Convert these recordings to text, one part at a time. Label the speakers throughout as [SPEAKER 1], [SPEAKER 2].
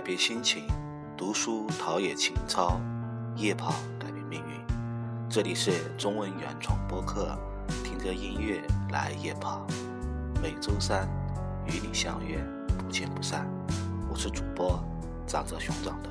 [SPEAKER 1] 改变心情，读书陶冶情操，夜跑改变命运。这里是中文原创播客，听着音乐来夜跑。每周三与你相约，不见不散。我是主播长着熊掌的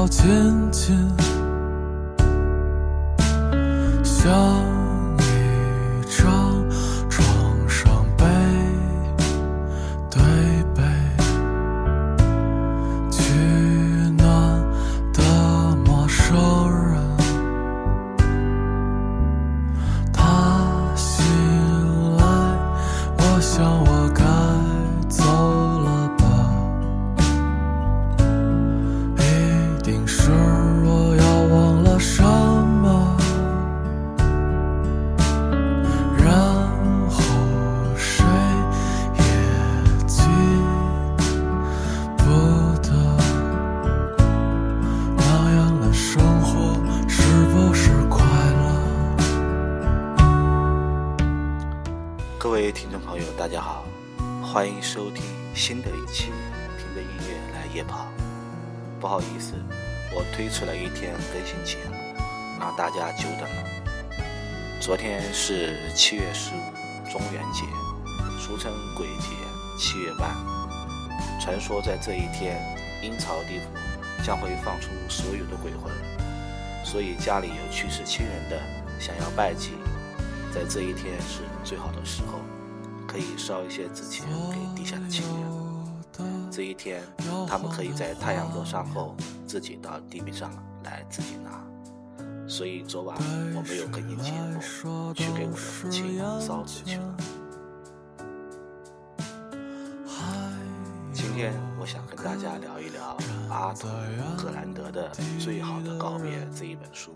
[SPEAKER 2] 要
[SPEAKER 1] 渐渐收听新的一期《听着音乐来夜跑》。不好意思，我推迟了一天更新节目，让大家久等了。昨天是七月十五，中元节，俗称鬼节，七月半。传说在这一天，阴曹地府将会放出所有的鬼魂，所以家里有去世亲人的，想要拜祭，在这一天是最好的时候，可以烧一些纸钱给地下的亲人。这一天，他们可以在太阳落山后自己到地面上来自己拿。所以昨晚我没有更新节目，去给我的父亲烧纸去了。今天我想跟大家聊一聊阿图·格兰德的《最好的告别》这一本书。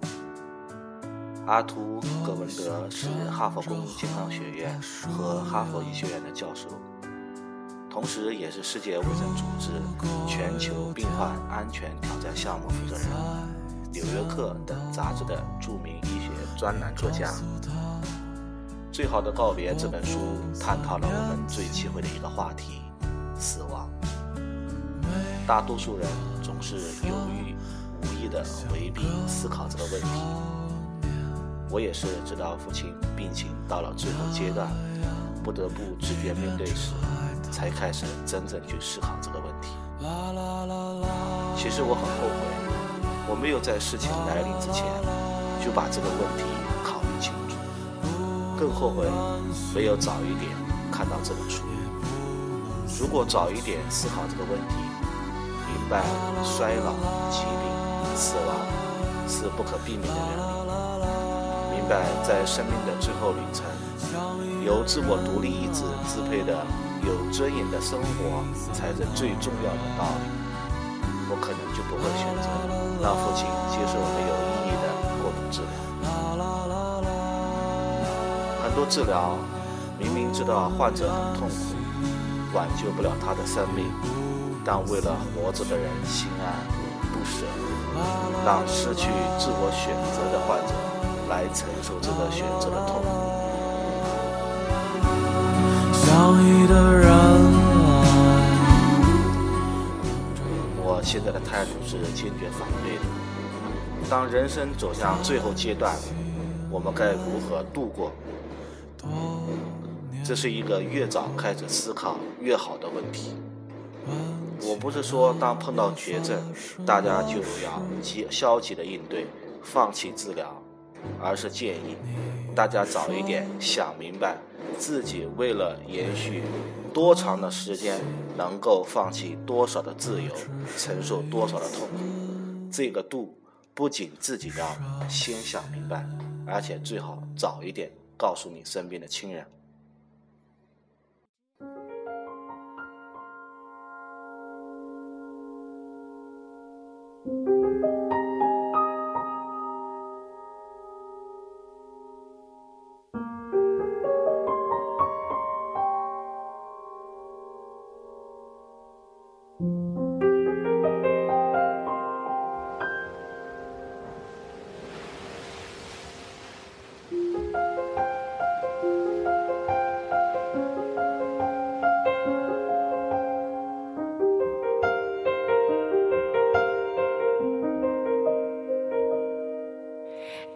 [SPEAKER 1] 阿图·葛文德是哈佛公共健康学院和哈佛医学院的教授，同时也是世界卫生组织全球病患安全挑战项目负责人，《纽约客》等杂志的著名医学专栏作家。《最好的告别》这本书探讨了我们最忌讳的一个话题——死亡。大多数人总是犹豫无意地回避思考这个问题。我也是直到父亲病情到了最后阶段，不得不直觉面对时，才开始真正去思考这个问题。其实我很后悔，我没有在事情来临之前就把这个问题考虑清楚，更后悔没有早一点看到这本书。如果早一点思考这个问题，明白衰老、疾病、死亡是不可避免的原理明白在生命的最后旅程，由自我独立意志支配的有尊严的生活才是最重要的道理，我可能就不会选择让父亲接受没有意义的过度治疗。很多治疗明明知道患者很痛苦，挽救不了他的生命。但为了活着的人心安不舍，让失去自我选择的患者来承受这个选择的痛。
[SPEAKER 2] 相遇的人啊
[SPEAKER 1] 我现在的态度是坚决反对的。当人生走向最后阶段，我们该如何度过？这是一个越早开始思考越好的问题。我不是说当碰到绝症，大家就要极消极的应对，放弃治疗，而是建议大家早一点想明白，自己为了延续多长的时间，能够放弃多少的自由，承受多少的痛苦。这个度不仅自己要先想明白，而且最好早一点告诉你身边的亲人。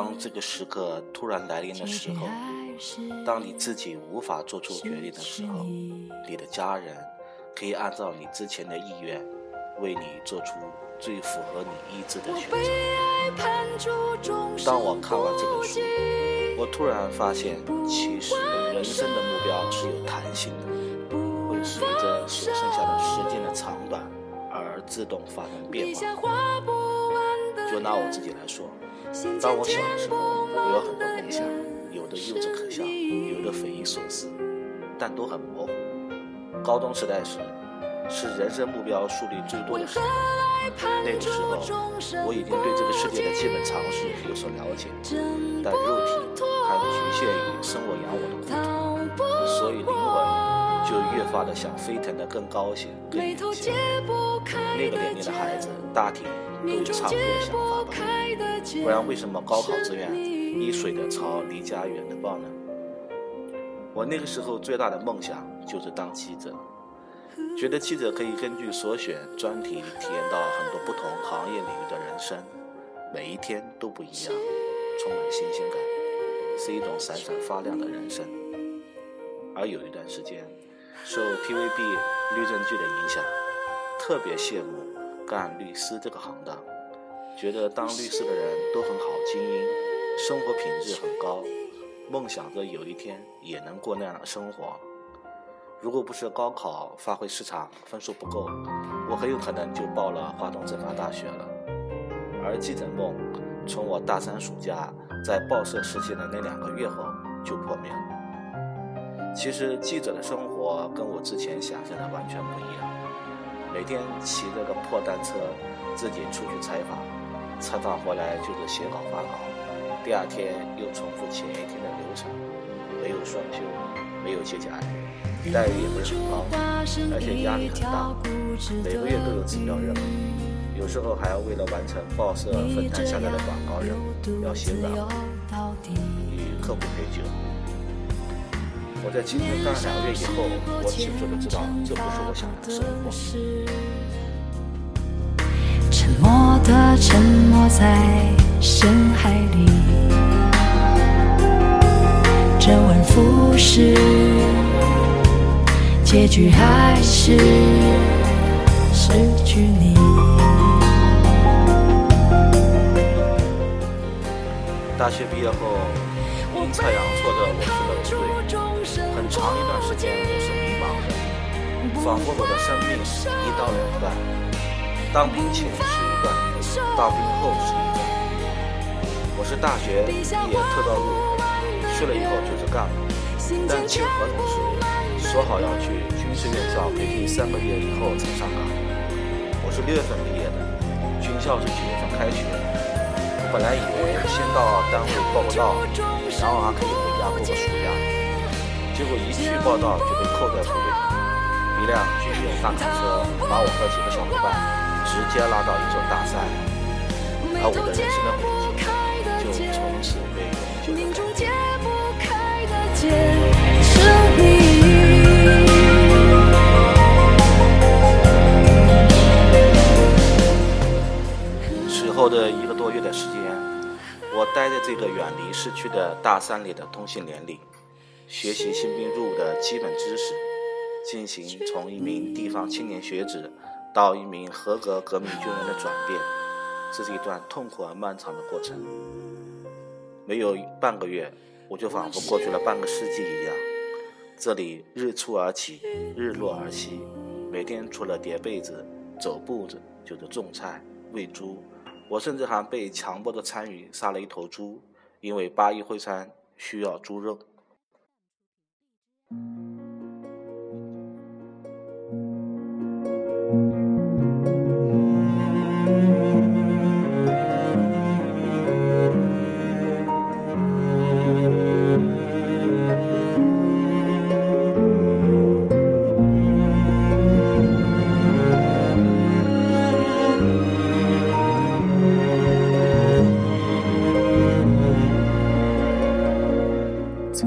[SPEAKER 1] 当这个时刻突然来临的时候，当你自己无法做出决定的时候，你的家人可以按照你之前的意愿，为你做出最符合你意志的选择。当我看完这本书，我突然发现，其实人生的目标是有弹性的，会随着所剩下的时间的长短而自动发生变化。就拿我自己来说，当我小的时候，我有很多梦想，有的幼稚可笑，有的匪夷所思，但都很模糊。高中时代时，是人生目标树立最多的时候。那个时候，我已经对这个世界的基本常识有所了解，但肉体还局限于生我养我的故土，所以灵魂越发的想飞腾的更高些、更远些。那个年龄的孩子，大体都有差不多的想法吧？不然为什么高考志愿一水的朝离家远的报呢？我那个时候最大的梦想就是当记者。觉得记者可以根据所选专题体验到很多不同行业领域的人生，每一天都不一样，充满新鲜感，是一种闪闪发亮的人生。而有一段时间，受 TVB 律政剧的影响，特别羡慕干律师这个行当，觉得当律师的人都很好，精英，生活品质很高，梦想着有一天也能过那样的生活。如果不是高考发挥失常，分数不够，我很有可能就报了华东政法大学了。而记者梦，从我大三暑假在报社实习的那两个月后就破灭了。其实记者的生活跟我之前想象的完全不一样，每天骑着个破单车，自己出去采访，采访回来就是写稿发稿，第二天又重复前一天的流程，没有双休，没有节假日。待遇也不是很高，而且压力很大，每个月都有指标任务，有时候还要为了完成报社分摊下来的广告任务，要写稿，与客户陪酒。我在青春干了两个月以后，我清楚的知道这不是我想要的生活。
[SPEAKER 3] 沉默的沉没在深海里，周而复始。结局还是失去你。
[SPEAKER 1] 大学毕业后，阴差阳错的我去了部队，很长一段时间我是迷茫的，仿佛我的生命一刀两断。当兵前是一段，当兵后是一段。我是大学毕业特招入伍，去了以后就是干部，但签合同时。说好要去军事院校培训三个月以后才上岗。我是六月份毕业的，军校是九月份开学。本来以为先到单位报个到，然后还可以回家过个暑假。结果一去报到就被扣在部队，一辆军用大卡车把我和几个小伙伴直接拉到一座大山，而我的人生的轨迹就从此被永久的改变。后的一个多月的时间，我待在这个远离市区的大山里的通信连里，学习新兵入伍的基本知识，进行从一名地方青年学子到一名合格革命军人的转变。这是一段痛苦而漫长的过程。没有半个月，我就仿佛过去了半个世纪一样。这里日出而起，日落而息，每天除了叠被子、走步子，就是种菜、喂猪。我甚至还被强迫的参与杀了一头猪，因为八一会餐需要猪肉。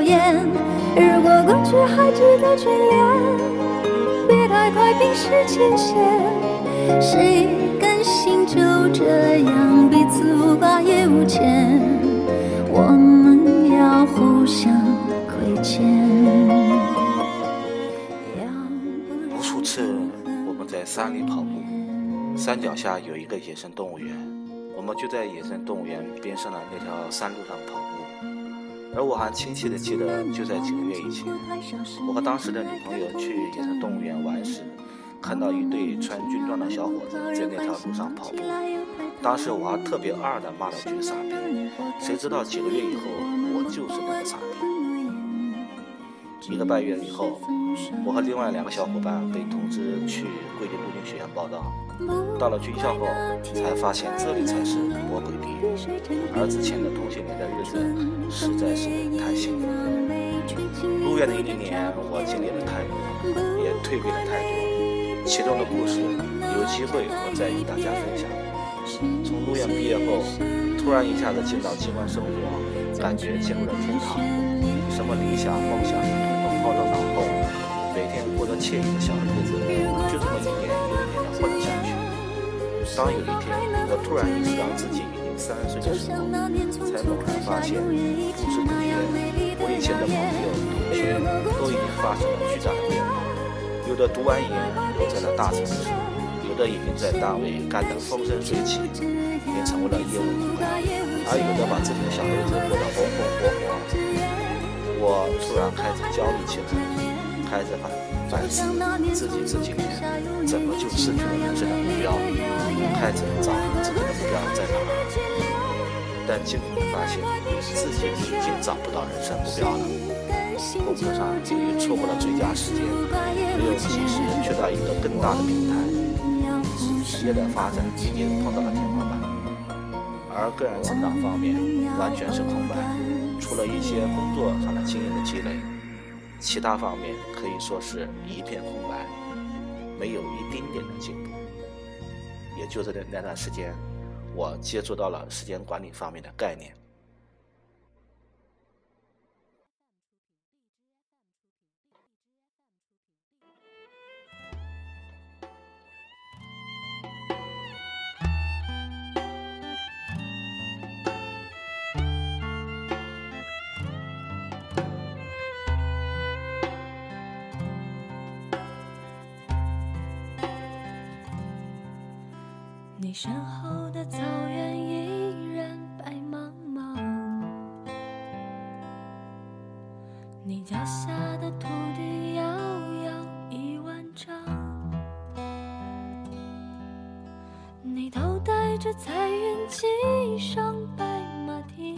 [SPEAKER 3] 如果过去还值得眷恋，别太快冰释前嫌。谁甘心就这样彼此无挂也无牵？我们要互相亏欠。
[SPEAKER 1] 无数次我们在山里跑步，山脚下有一个野生动物园，我们就在野生动物园边上的那条山路上跑步。而我还清晰的记得，就在几个月以前，我和当时的女朋友去野生动物园玩时，看到一对穿军装的小伙子在那条路上跑步。当时我还特别二的骂了句傻逼，谁知道几个月以后，我就是那个傻逼。一个半月以后，我和另外两个小伙伴被通知去桂林陆军学院报道。到了军校后，才发现这里才是魔鬼地狱。而之前的同学年的日子实在是太幸福了。入院的一年，我经历了太多，也蜕变了太多。其中的故事，有机会我再与大家分享。从入院毕业后，突然一下子进到机关生活，感觉进入了天堂，什么理想梦想统统抛到脑后，每天过着惬意的小日子，就这么一年又一年的混了下去。当有一天，我突然意识到自己已经三十岁的时候，才猛然发现，不知不觉，我以前的朋友、同学都已经发生了巨大的变化，有的读完研留在了大城市。有的已经在单位干得风生水起，已经成为了业务主管，而有的把自己的小日子过得红红火火。我突然开始焦虑起来，开始反反思自己这几年怎么就失去了人生的目标，开始找自己的目标在哪。但惊恐地发现自己已经找不到人生目标了，工作上由于错过了最佳时间，没有及时去到一个更大的平台。事业的发展已经碰到了天花板，而个人成长方面完全是空白，除了一些工作上的经验的积累，其他方面可以说是一片空白，没有一丁点的进步。也就是在那段时间，我接触到了时间管理方面的概念。
[SPEAKER 3] 这彩云骑上白马蹄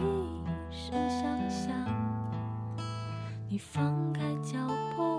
[SPEAKER 3] 声响响，你放开脚步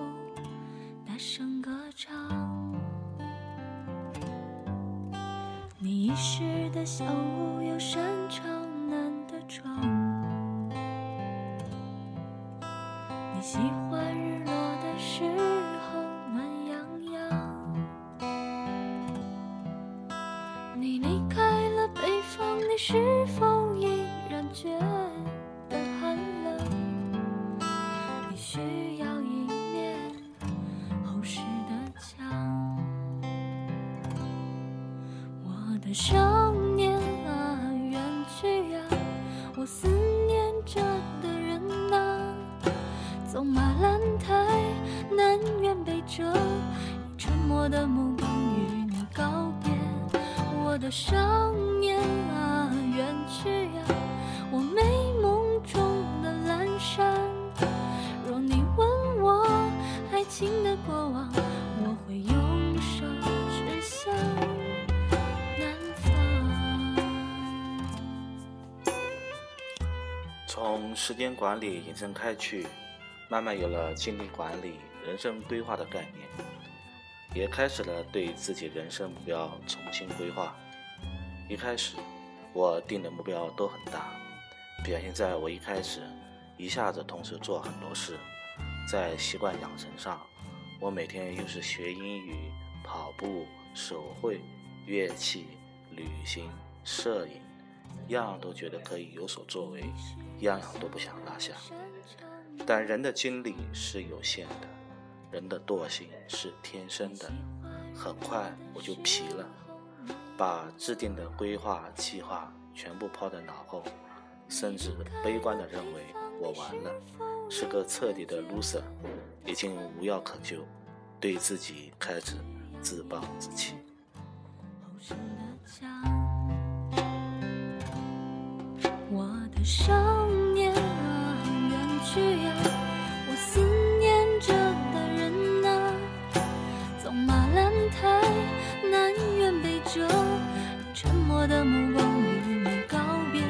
[SPEAKER 3] 我
[SPEAKER 1] 从时间管理引申开去，慢慢有了精力管理、人生规划的概念，也开始了对自己人生目标重新规划。一开始，我定的目标都很大，表现在我一开始一下子同时做很多事。在习惯养成上，我每天又是学英语、跑步、手绘、乐器、旅行、摄影，样样都觉得可以有所作为，样样都不想落下。但人的精力是有限的，人的惰性是天生的，很快我就疲了，把制定的规划计划全部抛在脑后，甚至悲观地认为我完了，是个彻底的 loser，已经无药可救，对自己开始自暴自弃。
[SPEAKER 3] 我的少年啊，远去呀，我思念着的人啊，走马兰台，南辕北辙，沉默的目光与你告别。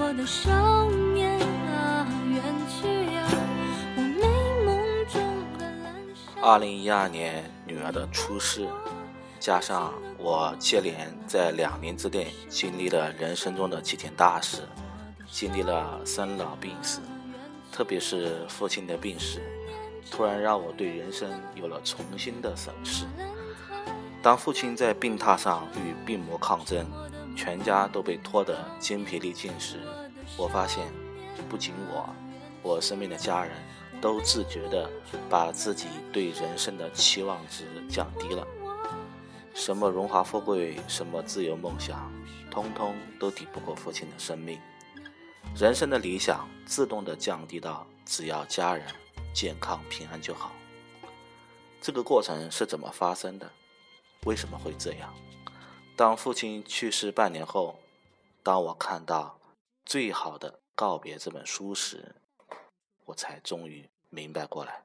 [SPEAKER 3] 我的少年啊，远去呀，我美梦中的阑珊。
[SPEAKER 1] 二零一二年女儿的出世，加上我接连在两年之内经历了人生中的几件大事，经历了生老病死，特别是父亲的病逝，突然让我对人生有了重新的审视。当父亲在病榻上与病魔抗争，全家都被拖得精疲力尽时，我发现，不仅我，我身边的家人都自觉地把自己对人生的期望值降低了。什么荣华富贵，什么自由梦想，通通都抵不过父亲的生命。人生的理想自动的降低到只要家人健康平安就好。这个过程是怎么发生的？为什么会这样？当父亲去世半年后，当我看到《最好的告别》这本书时，我才终于明白过来。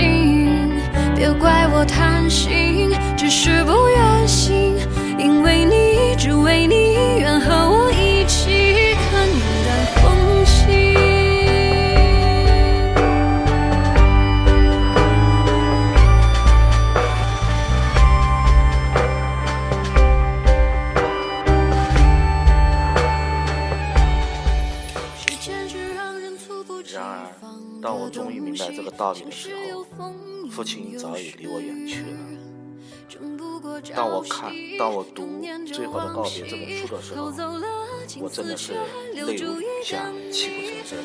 [SPEAKER 3] 情。别怪我贪心，只是不愿醒，因为你，只为你，愿和我
[SPEAKER 1] 我终于明白这个道理的时候父亲早已离我远去了。当我看当我读《最后的告别》这本书的时候我真的是泪如雨下泣不成声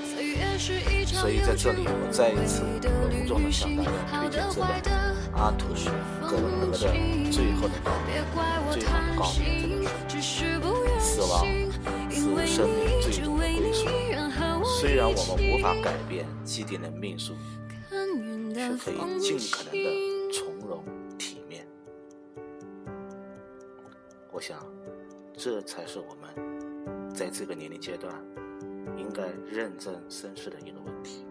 [SPEAKER 1] 所以在这里，我再一次隆重的向大家推荐这本阿图·葛文德的最后的告别，最好的告别这本书。死亡是生命最终。虽然我们无法改变既定的命数，却可以尽可能的从容体面。我想，这才是我们在这个年龄阶段应该认真深思的一个问题。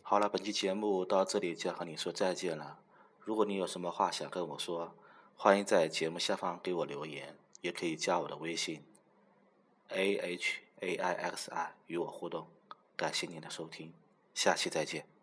[SPEAKER 1] 好了，本期节目到这里就要和你说再见了。如果你有什么话想跟我说，欢迎在节目下方给我留言，也可以加我的微信 a h a i x i 与我互动。感谢您的收听，下期再见。